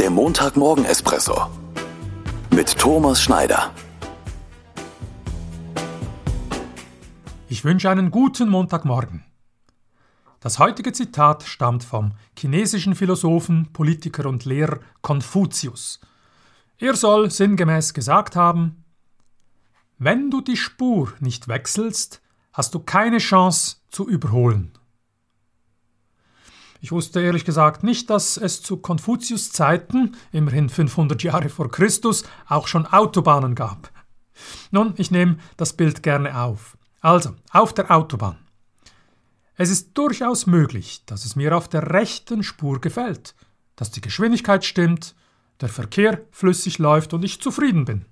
Der Montagmorgen-Espresso mit Thomas Schneider. Ich wünsche einen guten Montagmorgen. Das heutige Zitat stammt vom chinesischen Philosophen, Politiker und Lehrer Konfuzius. Er soll sinngemäß gesagt haben, wenn du die Spur nicht wechselst, hast du keine Chance zu überholen. Ich wusste ehrlich gesagt nicht, dass es zu Konfuzius Zeiten, immerhin 500 Jahre vor Christus, auch schon Autobahnen gab. Nun, ich nehme das Bild gerne auf. Also, auf der Autobahn. Es ist durchaus möglich, dass es mir auf der rechten Spur gefällt, dass die Geschwindigkeit stimmt, der Verkehr flüssig läuft und ich zufrieden bin.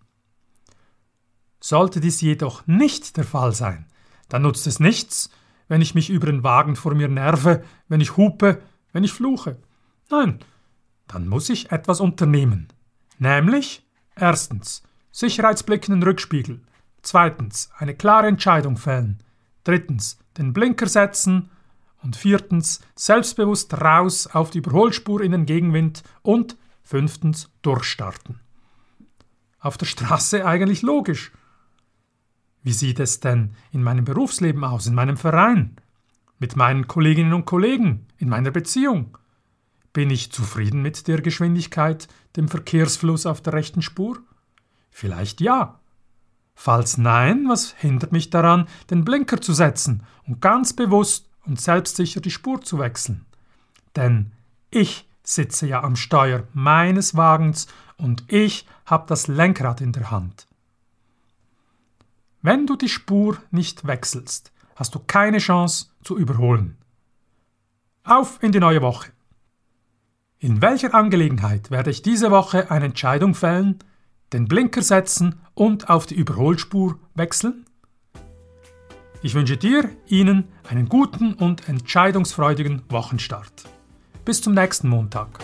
Sollte dies jedoch nicht der Fall sein, dann nutzt es nichts, wenn ich mich über den Wagen vor mir nerve, wenn ich hupe, wenn ich fluche. Nein, dann muss ich etwas unternehmen. Nämlich erstens sicherheitsblickenden Rückspiegel, zweitens eine klare Entscheidung fällen, drittens den Blinker setzen und viertens selbstbewusst raus auf die Überholspur in den Gegenwind und fünftens durchstarten. Auf der Straße eigentlich logisch. Wie sieht es denn in meinem Berufsleben aus, in meinem Verein, mit meinen Kolleginnen und Kollegen, in meiner Beziehung? Bin ich zufrieden mit der Geschwindigkeit, dem Verkehrsfluss auf der rechten Spur? Vielleicht ja. Falls nein, was hindert mich daran, den Blinker zu setzen und ganz bewusst und selbstsicher die Spur zu wechseln? Denn ich sitze ja am Steuer meines Wagens und ich habe das Lenkrad in der Hand. Wenn du die Spur nicht wechselst, hast du keine Chance zu überholen. Auf in die neue Woche. In welcher Angelegenheit werde ich diese Woche eine Entscheidung fällen, den Blinker setzen und auf die Überholspur wechseln? Ich wünsche dir, Ihnen einen guten und entscheidungsfreudigen Wochenstart. Bis zum nächsten Montag.